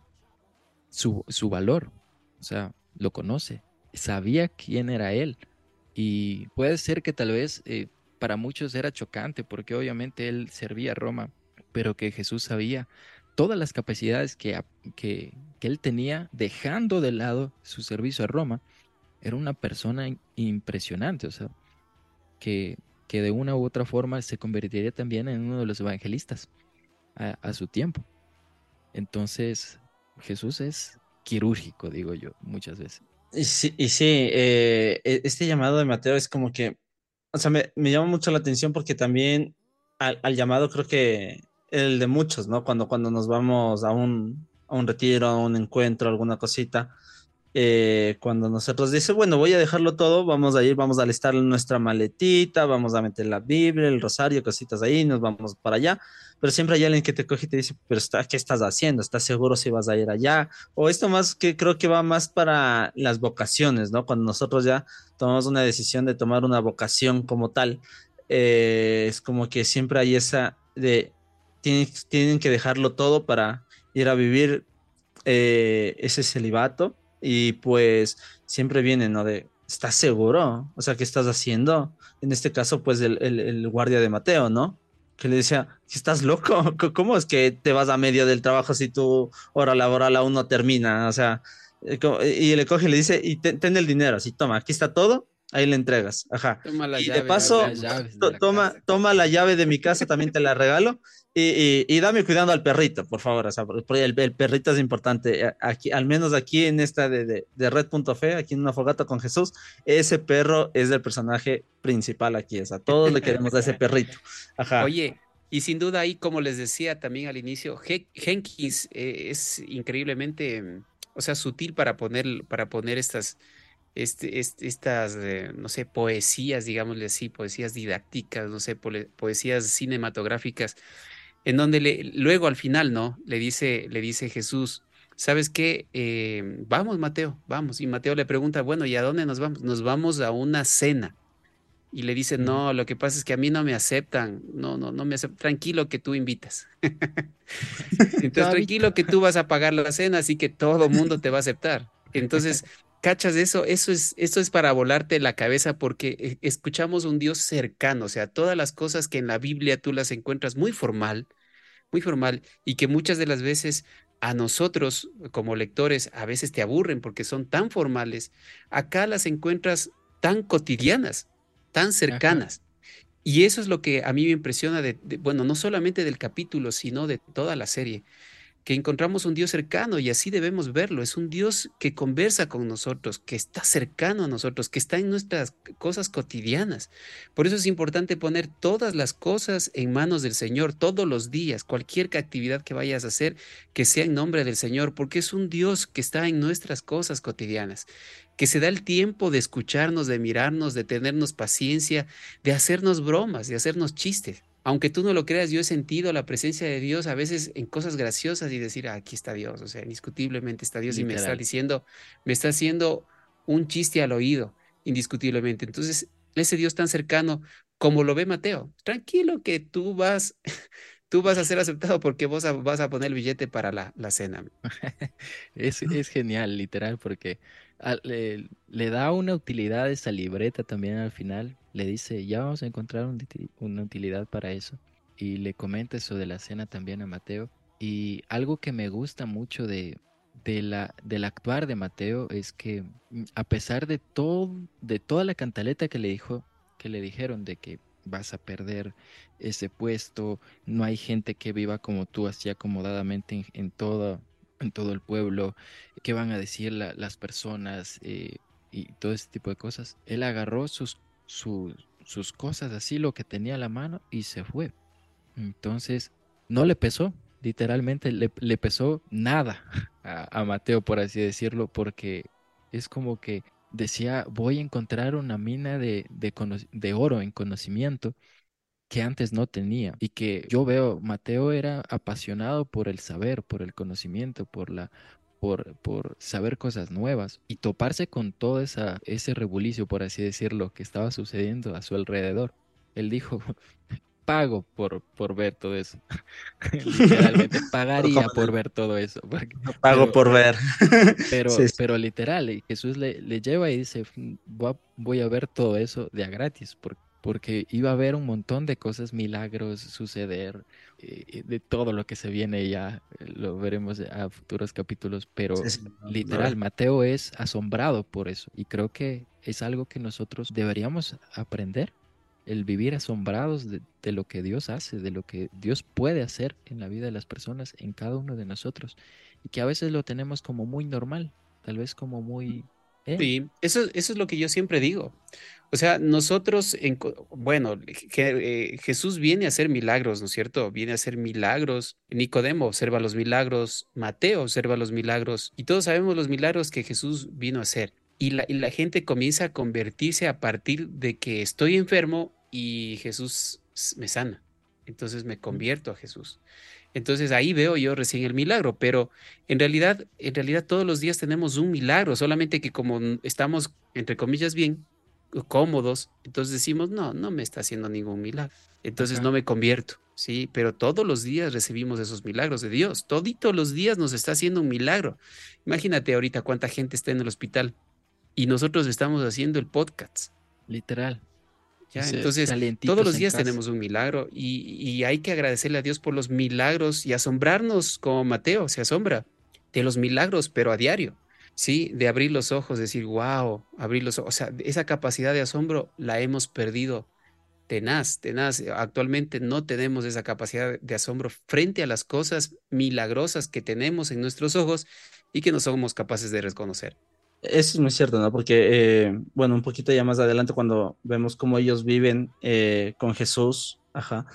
su, su valor, o sea, lo conoce, sabía quién era él. Y puede ser que tal vez eh, para muchos era chocante, porque obviamente él servía a Roma, pero que Jesús sabía todas las capacidades que, que, él tenía, dejando de lado su servicio a Roma, era una persona impresionante, o sea, que, que de una u otra forma se convertiría también en uno de los evangelistas a, su tiempo. Entonces, Jesús es quirúrgico, digo yo, muchas veces. Y sí, y sí eh, e, este llamado de Mateo es como que, o sea, me, llama mucho la atención porque también al, al, llamado creo que el de muchos, ¿no? Cuando, cuando nos vamos a un, a un retiro, a un encuentro, alguna cosita, eh, cuando nosotros dice, bueno, voy a dejarlo todo, vamos a ir, vamos a alistar nuestra maletita, vamos a meter la Biblia, el rosario, cositas ahí, nos vamos para allá, pero siempre hay alguien que te coge y te dice, pero está, ¿qué estás haciendo? ¿Estás seguro si vas a ir allá? O esto más que creo que va más para las vocaciones, ¿no? Cuando nosotros ya tomamos una decisión de tomar una vocación como tal, eh, es como que siempre hay esa de, tienen, que dejarlo todo para ir a vivir eh, ese celibato y pues siempre viene, ¿no? De, ¿estás seguro? O sea, ¿qué estás haciendo? En este caso, pues el, guardia de Mateo, ¿no? Que le decía, ¿estás loco? ¿Cómo es que te vas a medio del trabajo si tu hora laboral aún no termina? O sea, eh, y le coge y le dice, y ten, el dinero, así, toma, aquí está todo, ahí le entregas, ajá. Toma la y de paso, toma, toma la llave de mi casa, también te la regalo, y, dame cuidando al perrito, por favor. O sea, el, el, perrito es importante. Eh, aquí, al menos aquí en esta de, de, de Red.fe, aquí en una fogata con Jesús, ese perro es el personaje principal aquí. O sea, todos le queremos a ese perrito. Ajá. Oye, y sin duda ahí, como les decía también al inicio, Jenkins eh, es increíblemente, o sea, sutil para poner, para poner estas, este, estas, eh, no sé, poesías, digámosle así, poesías didácticas, no sé, poesías cinematográficas en donde le, luego al final, ¿no? Le dice, le dice Jesús, ¿sabes qué? Eh, vamos, Mateo, vamos. Y Mateo le pregunta, bueno, ¿y a dónde nos vamos? Nos vamos a una cena. Y le dice, no, lo que pasa es que a mí no me aceptan, no, no, no me aceptan, tranquilo que tú invitas. Entonces, tranquilo que tú vas a pagar la cena, así que todo mundo te va a aceptar. Entonces, ¿cachas eso? Eso es, eso es para volarte la cabeza porque eh, escuchamos un Dios cercano, o sea, todas las cosas que en la Biblia tú las encuentras muy formal, muy formal y que muchas de las veces a nosotros como lectores a veces te aburren porque son tan formales, acá las encuentras tan cotidianas, tan cercanas. Y eso es lo que a mí me impresiona de, bueno, no solamente del capítulo, sino de toda la serie que encontramos un Dios cercano y así debemos verlo. Es un Dios que conversa con nosotros, que está cercano a nosotros, que está en nuestras cosas cotidianas. Por eso es importante poner todas las cosas en manos del Señor todos los días, cualquier actividad que vayas a hacer, que sea en nombre del Señor, porque es un Dios que está en nuestras cosas cotidianas que se da el tiempo de escucharnos, de mirarnos, de tenernos paciencia, de hacernos bromas, de hacernos chistes aunque tú no lo creas, yo he sentido la presencia de Dios a veces en cosas graciosas y decir, ah, aquí está Dios, o sea, indiscutiblemente está Dios y me está diciendo, me está haciendo un chiste al oído, indiscutiblemente. Entonces, ese Dios tan cercano como lo ve Mateo, tranquilo que tú vas, tú vas a ser aceptado porque vos vas a poner el billete para la, la cena. es, es genial, literal, porque le, da una utilidad esa libreta también al final. Le dice, ya vamos a encontrar una utilidad para eso. Y le comenta eso de la cena también a Mateo. Y algo que me gusta mucho de, de la, del actuar de Mateo es que mm, a pesar de todo, de toda la cantaleta que le dijo, que le dijeron de que vas a perder ese puesto, no hay gente que viva como tú así acomodadamente en, en todo, en todo el pueblo, qué van a decir las personas eh, y todo ese tipo de cosas. Él agarró sus, sus cosas así, lo que tenía a la mano y se fue. Entonces, no le pesó, literalmente le, le pesó nada. a, Mateo, por así decirlo, porque es como que decía, voy a encontrar una mina de, de, oro en conocimiento que antes no tenía y que yo veo, Mateo era apasionado por el saber, por el conocimiento, por la por, por saber cosas nuevas y toparse con todo esa, ese rebulicio, por así decirlo, que estaba sucediendo a su alrededor. Él dijo, pago por, por ver todo eso. Literalmente pagaría por ver todo eso. pago por ver. pero, pero literal, Jesús le, le, lleva y dice, voy a, ver todo eso de a gratis, porque, porque iba a haber un montón de cosas, milagros, suceder, eh, de todo lo que se viene ya, eh, lo veremos a futuros capítulos, pero literal, Mateo es asombrado por eso y creo que es algo que nosotros deberíamos aprender el vivir asombrados de, lo que Dios hace, de lo que Dios puede hacer en la vida de las personas, en cada uno de nosotros, y que a veces lo tenemos como muy normal, tal vez como muy... ¿eh? Sí, eso, eso es lo que yo siempre digo. O sea, nosotros, en, bueno, eh, Jesús viene a hacer milagros, ¿no es cierto? Viene a hacer milagros. Nicodemo observa los milagros, Mateo observa los milagros, y todos sabemos los milagros que Jesús vino a hacer. Y la, y la, gente comienza a convertirse a partir de que estoy enfermo y Jesús me sana. Entonces me convierto a Jesús. Entonces ahí veo yo recién el milagro, pero en realidad, en realidad todos los días tenemos un milagro, solamente que como estamos, entre comillas, bien cómodos, entonces decimos, no, no me está haciendo ningún milagro. Entonces no me convierto, ¿sí? Pero todos los días recibimos esos milagros de Dios. Toditos los días nos está haciendo un milagro. Imagínate ahorita cuánta gente está en el hospital y nosotros estamos haciendo el podcast. Literal. Entonces, todos los días tenemos un milagro y, hay que agradecerle a Dios por los milagros y asombrarnos como Mateo se asombra de los milagros, pero a diario, ¿sí? De abrir los ojos, decir, wow, abrir los ojos. O sea, esa capacidad de asombro la hemos perdido tenaz, tenaz. Actualmente no tenemos esa capacidad de asombro frente a las cosas milagrosas que tenemos en nuestros ojos y que no somos capaces de reconocer. Eso es muy cierto, ¿no? Porque, eh, bueno, un poquito ya más adelante cuando vemos cómo ellos viven eh, con Jesús, ajá,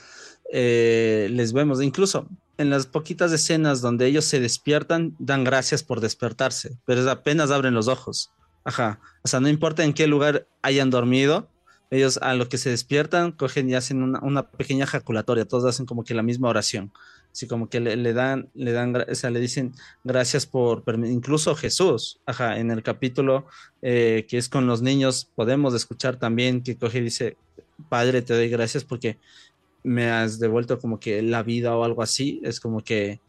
eh, les vemos, incluso en las poquitas escenas donde ellos se despiertan, dan gracias por despertarse, pero apenas abren los ojos, ajá, o sea, no importa en qué lugar hayan dormido, ellos a lo que se despiertan cogen y hacen una, una pequeña ejaculatoria, todos hacen como que la misma oración. Así como que le, dan, le dan, o sea, le dicen gracias por, incluso Jesús, ajá, en el capítulo eh, que es con los niños, podemos escuchar también que coge y dice, Padre, te doy gracias porque me has devuelto como que la vida o algo así, es como que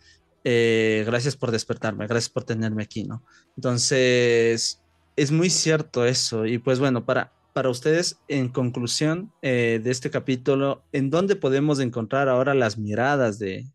eh, gracias por despertarme, gracias por tenerme aquí, ¿no? Entonces, es muy cierto eso, y pues bueno, para, para ustedes, en conclusión eh, de este capítulo, ¿en dónde podemos encontrar ahora las miradas de,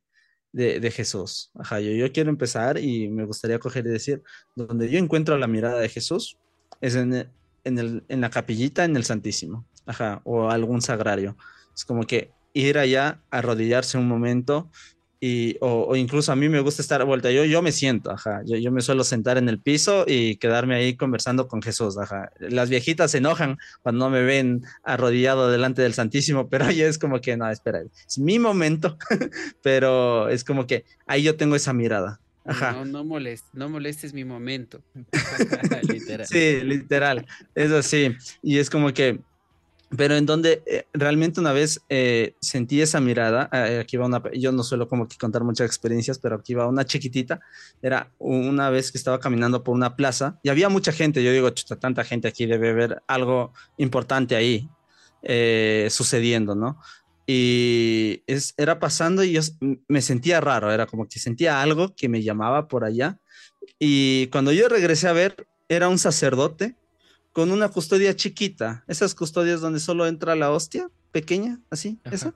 de, Jesús. Ajá, yo, yo, quiero empezar y me gustaría coger y decir, donde yo encuentro la mirada de Jesús es en, en, el, en la capillita, en el Santísimo, ajá, o algún sagrario. Es como que ir allá, arrodillarse un momento y, o, incluso a mí me gusta estar a vuelta. Yo, yo me siento, ajá. Yo, yo, me suelo sentar en el piso y quedarme ahí conversando con Jesús, ajá. Las viejitas se enojan cuando no me ven arrodillado delante del Santísimo, pero ahí es como que, no, espera, es mi momento, pero es como que ahí yo tengo esa mirada. Ajá. No, no molestes, no molestes mi momento. literal. Sí, literal. Es así. Y es como que pero en donde eh, realmente una vez eh, sentí esa mirada, eh, aquí va una, yo no suelo como que contar muchas experiencias, pero aquí va una chiquitita, era una vez que estaba caminando por una plaza y había mucha gente, yo digo, chuta, tanta gente aquí debe haber algo importante ahí sucediendo, ¿no? Y es, era pasando y yo me sentía raro, era como que sentía algo que me llamaba por allá. Y cuando yo regresé a ver, era un sacerdote con una custodia chiquita, esas custodias donde solo entra la hostia, pequeña, así, esa.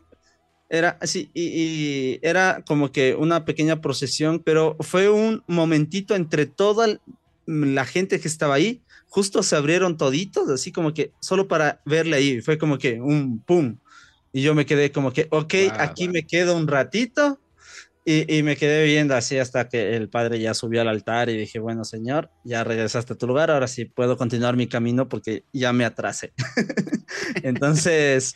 Era así, y, era como que una pequeña procesión, pero fue un momentito entre toda la gente que estaba ahí, justo se abrieron toditos, así como que solo para verle ahí, fue como que un pum. Y yo me quedé como que, ok, aquí me quedo un ratito y, me quedé viendo así hasta que el padre ya subió al altar y dije, bueno, señor, ya regresaste a tu lugar, ahora sí puedo continuar mi camino porque ya me atrasé. Entonces,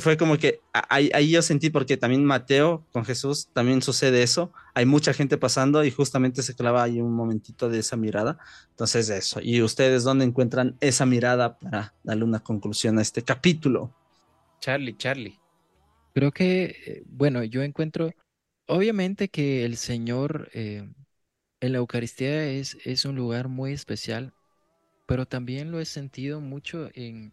fue, como que ahí, ahí, yo sentí, porque también Mateo con Jesús también sucede eso. Hay mucha gente pasando y justamente se clava ahí un momentito de esa mirada. Entonces, eso. ¿Y ustedes dónde encuentran esa mirada para darle una conclusión a este capítulo? Charlie, Charlie. Creo que, eh, bueno, yo encuentro, obviamente que el Señor eh, en la Eucaristía es, es un lugar muy especial, pero también lo he sentido mucho en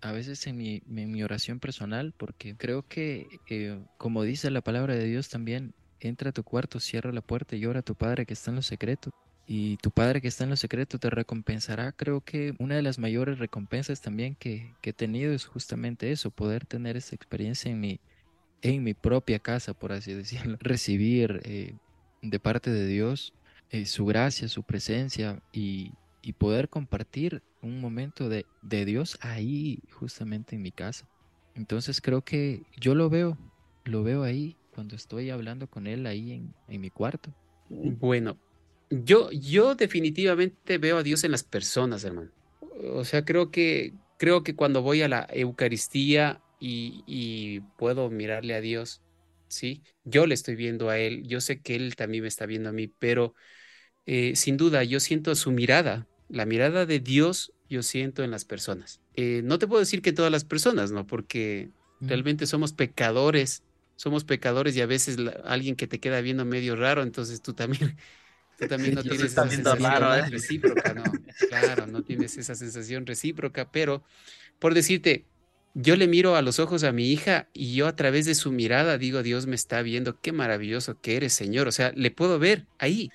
a veces en mi, oración personal, porque creo que, eh, como dice la palabra de Dios también, entra a tu cuarto, cierra la puerta y ora a tu Padre que está en los secretos. Y tu Padre que está en los secretos te recompensará. Creo que una de las mayores recompensas también que, he tenido es justamente eso, poder tener esa experiencia en mi, en mi propia casa, por así decirlo. Recibir eh, de parte de Dios eh, su gracia, su presencia y, y poder compartir un momento de, de, Dios ahí, justamente en mi casa. Entonces creo que yo lo veo, lo veo ahí cuando estoy hablando con Él ahí en, en mi cuarto. Bueno, yo, yo definitivamente veo a Dios en las personas, hermano. O sea, creo que, creo que cuando voy a la Eucaristía y, y puedo mirarle a Dios, ¿sí? Yo le estoy viendo a Él, yo sé que Él también me está viendo a mí, pero eh, sin duda yo siento su mirada, la mirada de Dios yo siento en las personas. Eh, no te puedo decir que todas las personas, ¿no? Porque realmente somos pecadores, somos pecadores y a veces alguien que te queda viendo medio raro, entonces tú también, tú también no tienes esa sensación ¿eh? recíproca, ¿no? Claro, no tienes esa sensación recíproca, pero por decirte, yo le miro a los ojos a mi hija y yo a través de su mirada digo, Dios me está viendo, qué maravilloso que eres, Señor. O sea, le puedo ver ahí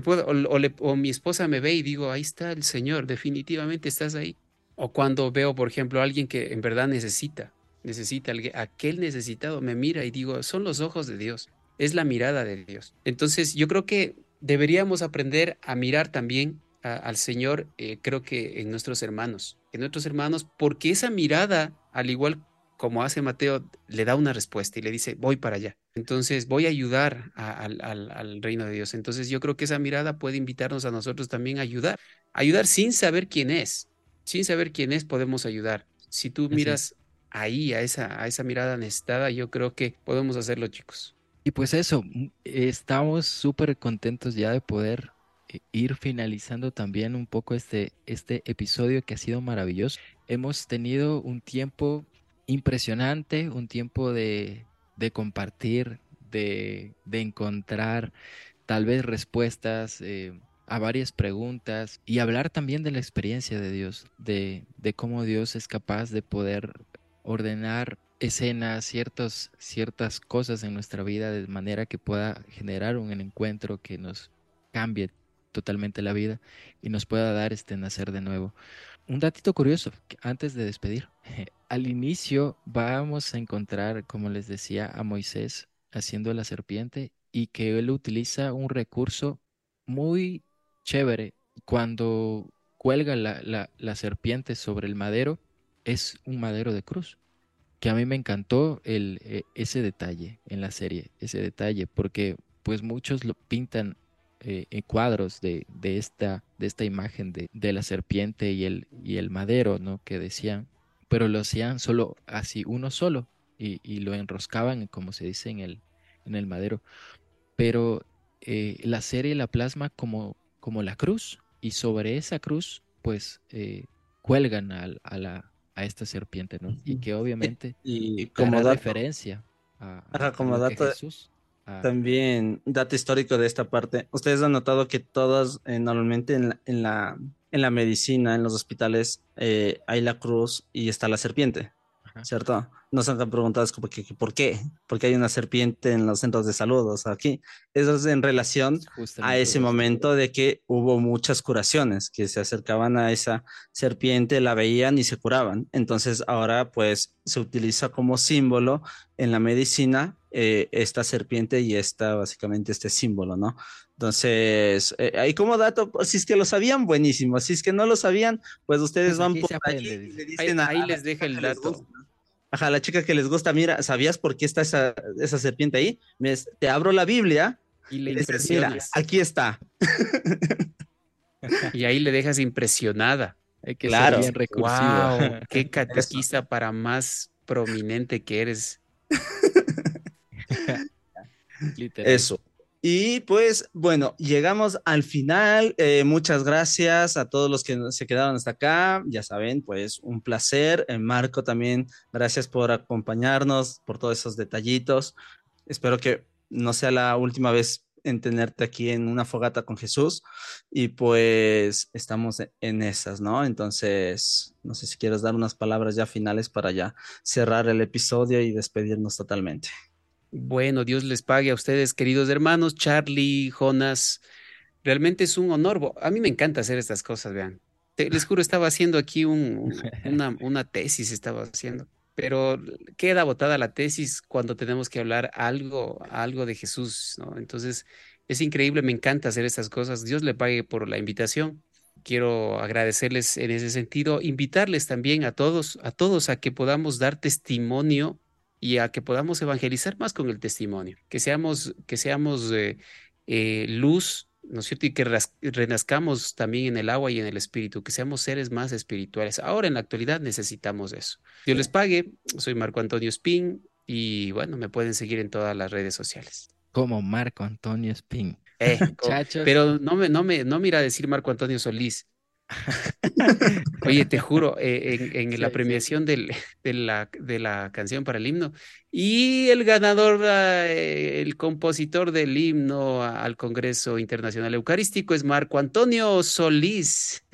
puedo, o, mi esposa me ve y digo, ahí está el Señor, definitivamente estás ahí. O cuando veo, por ejemplo, a alguien que en verdad necesita, necesita, aquel necesitado me mira y digo, son los ojos de Dios, es la mirada de Dios. Entonces yo creo que deberíamos aprender a mirar también al Señor, eh, creo que en nuestros hermanos, en nuestros hermanos, porque esa mirada, al igual como hace Mateo, le da una respuesta y le dice, voy para allá. Entonces voy a ayudar al, reino de Dios. Entonces yo creo que esa mirada puede invitarnos a nosotros también a ayudar. Ayudar sin saber quién es. Sin saber quién es podemos ayudar. Si tú miras ahí a esa, a esa mirada necesitada, yo creo que podemos hacerlo, chicos. Y pues eso, mm, estamos súper contentos ya de poder ir finalizando también un poco este, este episodio que ha sido maravilloso. Hemos tenido un tiempo impresionante, un tiempo de, compartir, de, encontrar tal vez respuestas eh, a varias preguntas y hablar también de la experiencia de Dios, de, cómo Dios es capaz de poder ordenar escenas, ciertas cosas en nuestra vida de manera que pueda generar un encuentro que nos cambie totalmente la vida y nos pueda dar este nacer de nuevo. Un datito curioso, antes de despedir. Al inicio vamos a encontrar, como les decía, a Moisés haciendo la serpiente y que él utiliza un recurso muy chévere. Cuando cuelga la, la, serpiente sobre el madero, es un madero de cruz. Que a mí me encantó el, e, ese detalle en la serie, ese detalle, porque pues muchos lo pintan eh, cuadros de, de, esta, de esta imagen de, de, la serpiente y el, y el madero, ¿no? Que decían, pero lo hacían solo así, uno solo, y, y lo enroscaban, como se dice en el, en el madero. Pero eh, la serie la plasma como, como la cruz, y sobre esa cruz, pues, eh, cuelgan a, a, la, a esta serpiente, ¿no? Y que obviamente y, como da referencia a, a como dato, Jesús Ah. También, dato histórico de esta parte, ustedes han notado que todas, eh, normalmente en la, en la, en, la, medicina, en los hospitales, eh, hay la cruz y está la serpiente, ¿cierto? Nos han preguntado como que, ¿por qué? Porque hay una serpiente en los centros de salud, o sea, aquí. Eso es en relación a ese momento de que hubo muchas curaciones, que se acercaban a esa serpiente, la veían y se curaban. Entonces ahora pues se utiliza como símbolo en la medicina eh, esta serpiente y esta, básicamente, este símbolo, ¿no? Entonces, eh, ahí como dato, pues, si es que lo sabían, buenísimo. Si es que no lo sabían, pues ustedes pues van por ahí y le dicen ahí, les deja el dato. Ajá, la chica que les gusta, mira, ¿sabías por qué está esa, esa serpiente ahí? te abro la Biblia y le impresionas. aquí está. y ahí le dejas impresionada. Hay que claro. ser bien recursivo. Wow, qué catequista para más prominente que eres. Eso. Y pues bueno, llegamos al final. Eh, muchas gracias a todos los que se quedaron hasta acá. Ya saben, pues un placer. Eh, Marco también, gracias por acompañarnos, por todos esos detallitos. Espero que no sea la última vez en tenerte aquí en una fogata con Jesús y pues estamos en esas, ¿no? Entonces, no sé si quieres dar unas palabras ya finales para ya cerrar el episodio y despedirnos totalmente. Bueno, Dios les pague a ustedes, queridos hermanos, Charlie, Jonas. Realmente es un honor. A mí me encanta hacer estas cosas, vean. les juro, estaba haciendo aquí una, una tesis, estaba haciendo pero queda botada la tesis cuando tenemos que hablar algo, algo de Jesús, ¿no? Entonces, es increíble, me encanta hacer estas cosas. Dios le pague por la invitación. Quiero agradecerles en ese sentido, invitarles también a todos, a todos a que podamos dar testimonio y a que podamos evangelizar más con el testimonio, que seamos, que seamos eh, eh, luz, ¿no es cierto? Y que renazcamos también en el agua y en el espíritu, que seamos seres más espirituales. Ahora en la actualidad necesitamos eso. Dios les pague, soy Marco Antonio Spin y bueno, me pueden seguir en todas las redes sociales. Como Marco Antonio Spin. Eh, pero no me, no me, no mira a decir Marco Antonio Solís. Oye, te juro, eh, en, la premiación de, la, de, la, canción para el himno, y el ganador, eh, el compositor del himno al Congreso Internacional Eucarístico es Marco Antonio Solís.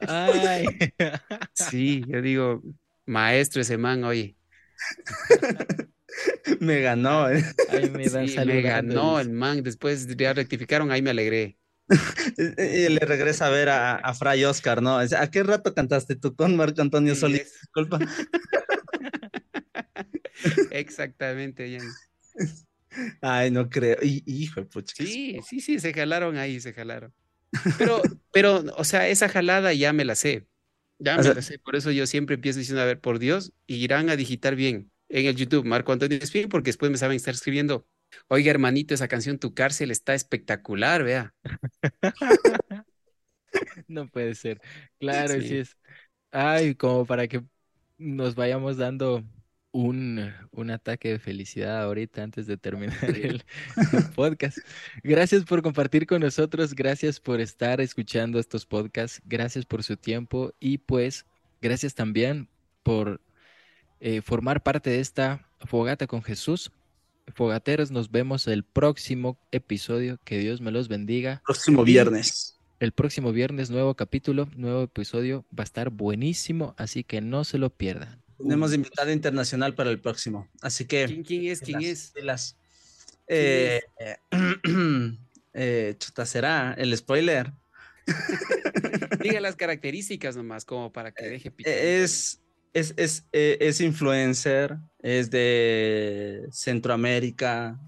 Ay. Sí, yo digo, maestro ese man, oye. me ganó, ¿eh? me, ganó el man. Después ya rectificaron, ahí me alegré. Y le regresa a ver a, Fray Oscar, ¿no? ¿A qué rato cantaste tú con Marco Antonio Solís? Disculpa. Exactamente, Ay, no creo. hijo, pucha. Sí, sí, sí, se jalaron ahí, se jalaron. Pero, pero, o sea, esa jalada ya me la sé. Ya me la sé. Por eso yo siempre empiezo diciendo, a ver, por Dios, irán a digitar bien en el YouTube Marco Antonio Espíritu, porque después me saben estar escribiendo Oiga, hermanito, esa canción Tu cárcel está espectacular, vea. no puede ser. Claro, sí. es. Ay, como para que nos vayamos dando un, un ataque de felicidad ahorita antes de terminar el, podcast. Gracias por compartir con nosotros, gracias por estar escuchando estos podcasts, gracias por su tiempo y pues gracias también por eh, formar parte de esta fogata con Jesús. Fogateros, nos vemos el próximo episodio. Que Dios me los bendiga. Próximo viernes. El próximo viernes, nuevo capítulo, nuevo episodio. Va a estar buenísimo, así que no se lo pierdan. Tenemos invitada internacional para el próximo. Así que. ¿Quién, es? ¿Quién es? Eh, eh, chuta, será el spoiler. Diga las características nomás, como para que deje Es es, es, eh, es, influencer, es de Centroamérica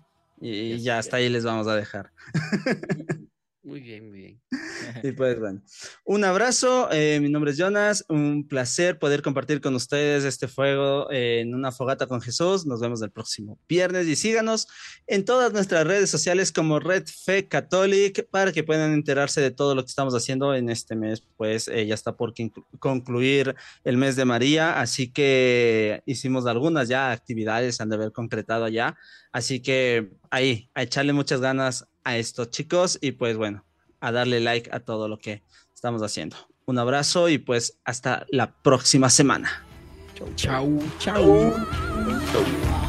y ya hasta ahí les vamos a dejar. Muy bien, muy bien. Y pues bueno, un abrazo, eh, mi nombre es Jonas, un placer poder compartir con ustedes este fuego en una fogata con Jesús. Nos vemos el próximo viernes y síganos en todas nuestras redes sociales como Red Fe Catholic para que puedan enterarse de todo lo que estamos haciendo en este mes. Pues eh, ya está por concluir el mes de María, así que hicimos algunas ya actividades, han de haber concretado ya. Así que ahí, a echarle muchas ganas a estos chicos y pues bueno, a darle like a todo lo que estamos haciendo. Un abrazo y pues hasta la próxima semana. Chau, chau. chau.